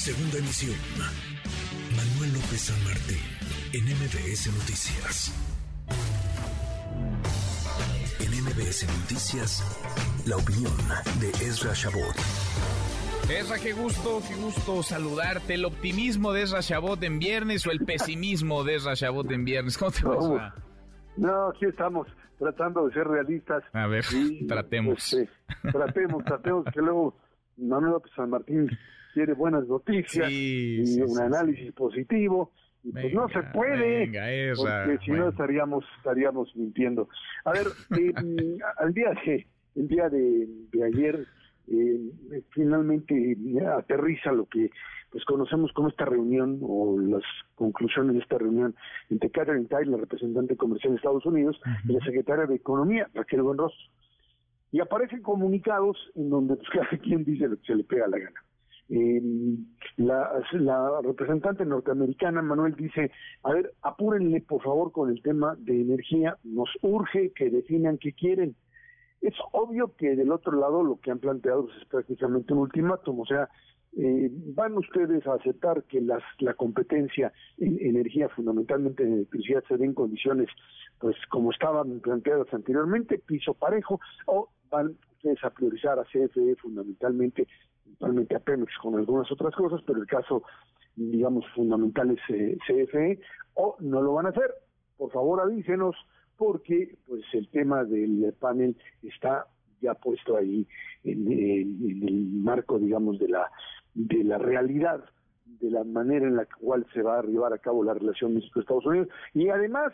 Segunda emisión. Manuel López San Martín, en MBS Noticias. En MBS Noticias, la opinión de Ezra Shabot. Ezra, qué gusto, qué gusto saludarte. ¿El optimismo de Ezra Shabot en viernes o el pesimismo de Ezra Shabot en viernes? ¿Cómo te va? No, aquí estamos tratando de ser realistas. A ver, tratemos. Este, tratemos, tratemos que luego Manuel López San Martín quiere buenas noticias y un análisis positivo. Y pues no se puede, porque si no estaríamos estaríamos mintiendo. A ver, eh, al día de, el día de, ayer eh, finalmente aterriza lo que pues conocemos como esta reunión o las conclusiones de esta reunión entre Catherine Tai, la representante comercial de Estados Unidos, y la secretaria de Economía, Raquel Buenros. Y aparecen comunicados en donde pues, cada quien dice lo que se le pega la gana. Eh, la, representante norteamericana, Manuel, dice, a ver, apúrenle por favor con el tema de energía, nos urge que definan qué quieren. Es obvio que del otro lado lo que han planteado es prácticamente un ultimátum, o sea, eh, van ustedes a aceptar que las, la competencia en energía, fundamentalmente en electricidad, se den condiciones pues como estaban planteadas anteriormente, piso parejo, o van ustedes a priorizar a CFE fundamentalmente principalmente a Pemex con algunas otras cosas, pero el caso, digamos, fundamental es eh, CFE, o no lo van a hacer. Por favor, avísenos, porque pues el tema del panel está ya puesto ahí en, el marco, digamos, de la, de la realidad de la manera en la cual se va a llevar a cabo la relación México-Estados Unidos. Y además,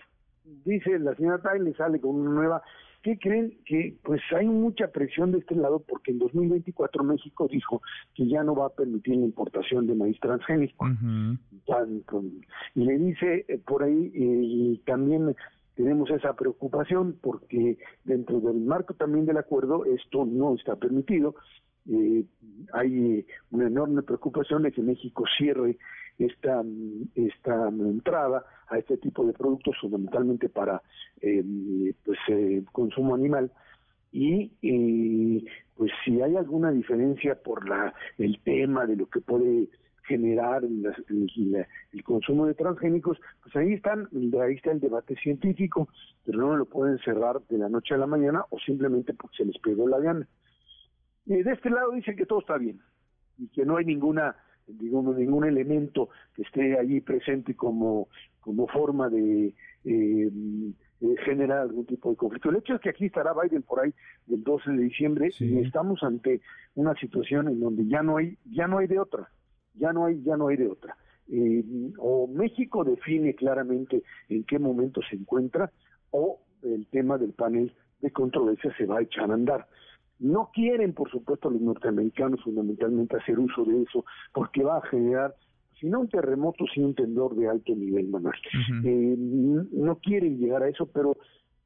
dice la señora Tain, sale con una nueva qué creen? Que pues hay mucha presión de este lado porque en 2024 México dijo que ya no va a permitir la importación de maíz transgénico. y le dice eh, por ahí, eh, y también tenemos esa preocupación porque dentro del marco también del acuerdo esto no está permitido. Eh, hay una enorme preocupación de que México cierre esta, esta entrada a este tipo de productos fundamentalmente para eh, pues eh, consumo animal y eh, pues si hay alguna diferencia por la el tema de lo que puede generar el, el, consumo de transgénicos, pues ahí están, ahí está el debate científico, pero no lo pueden cerrar de la noche a la mañana o simplemente porque se les pegó la gana. De este lado dicen que todo está bien y que no hay ninguna digamos, ningún elemento que esté allí presente como, como forma de eh, generar algún tipo de conflicto. El hecho es que aquí estará Biden por ahí del 12 de diciembre y estamos ante una situación en donde ya no hay, ya no hay de otra, ya no hay, ya no hay de otra. Eh, o México define claramente en qué momento se encuentra, o el tema del panel de controversia se va a echar a andar. No quieren, por supuesto, los norteamericanos fundamentalmente hacer uso de eso, porque va a generar, si no un terremoto, si un temblor de alto nivel, Manuel. Eh, no quieren llegar a eso, pero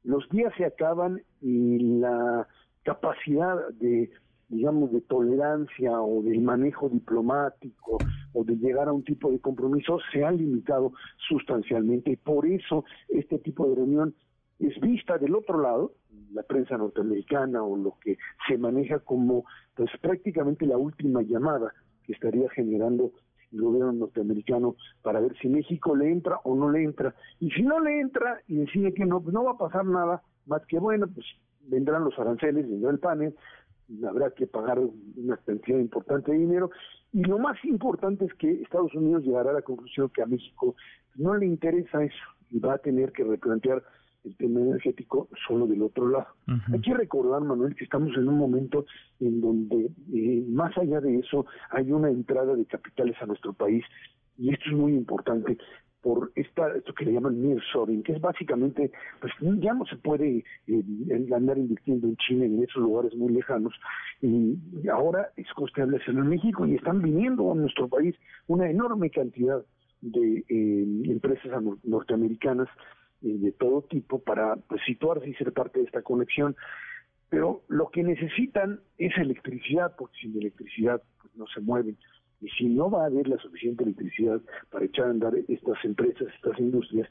los días se acaban y la capacidad de digamos, de tolerancia o del manejo diplomático o de llegar a un tipo de compromiso se ha limitado sustancialmente y por eso este tipo de reunión es vista del otro lado, la prensa norteamericana o lo que se maneja como pues prácticamente la última llamada que estaría generando el gobierno norteamericano para ver si México le entra o no le entra. Y si no le entra y decide que no, pues no va a pasar nada, más que bueno, pues vendrán los aranceles, vendrá el panel, habrá que pagar una cantidad importante de dinero. Y lo más importante es que Estados Unidos llegará a la conclusión que a México no le interesa eso y va a tener que replantear el tema energético solo del otro lado. Hay que recordar, Manuel, que estamos en un momento en donde, eh, más allá de eso, hay una entrada de capitales a nuestro país y esto es muy importante por esta, esto que le llaman nearshoring, que es básicamente, pues ya no se puede eh, andar invirtiendo en China en esos lugares muy lejanos, y ahora es hacerlo en México y están viniendo a nuestro país una enorme cantidad de eh, empresas norteamericanas de todo tipo para pues, situarse y ser parte de esta conexión. Pero lo que necesitan es electricidad, porque sin electricidad pues, no se mueven. Y si no va a haber la suficiente electricidad para echar a andar estas empresas, estas industrias,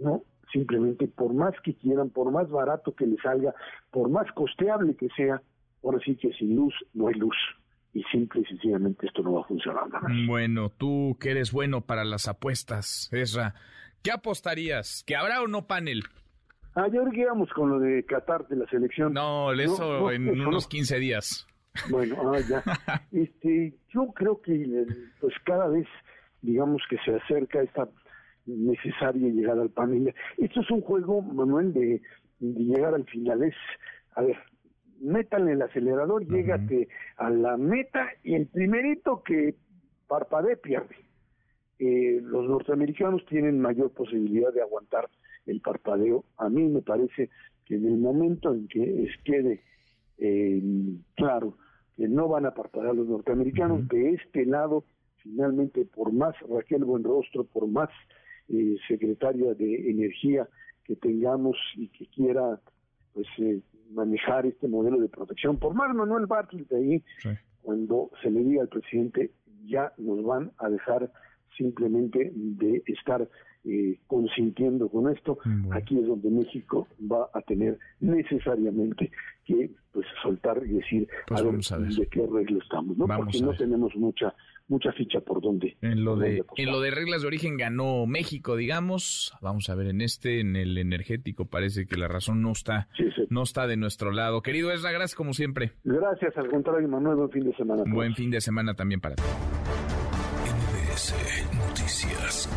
no, simplemente por más que quieran, por más barato que les salga, por más costeable que sea, ahora sí que sin luz no hay luz. y simple y sencillamente esto no va a funcionar. Bueno, tú que eres bueno para las apuestas, Esra, ¿qué apostarías? ¿Que habrá o no panel? Ahora íbamos con lo de Qatar de la selección. No, eso en unos 15 días. Bueno, ah, ya. este, yo creo que pues cada vez, digamos que se acerca esta necesaria llegada al panel. Esto es un juego, Manuel, de, llegar al final. Es, a ver, métanle el acelerador, llégate a la meta y el primerito que parpadee pierde. Eh, los norteamericanos tienen mayor posibilidad de aguantar el parpadeo. A mí me parece que en el momento en que quede eh, claro que no van a parpadear los norteamericanos, de este lado, finalmente, por más Raquel Buenrostro, por más eh, secretaria de Energía que tengamos y que quiera pues eh, manejar este modelo de protección, por más Manuel Bartlett ahí, cuando se le diga al presidente, ya nos van a dejar simplemente de estar eh, consintiendo con esto, aquí es donde México va a tener necesariamente que pues soltar y decir pues a, de qué regla estamos, ¿no? Porque no tenemos mucha mucha ficha por donde. En lo de en lo de reglas de origen ganó México, digamos. Vamos a ver en este, en el energético parece que la razón no está no está de nuestro lado. Querido Esra, gracias como siempre. Gracias, al contrario, Manuel, buen fin de semana. Buen fin de semana también para ti. Noticias.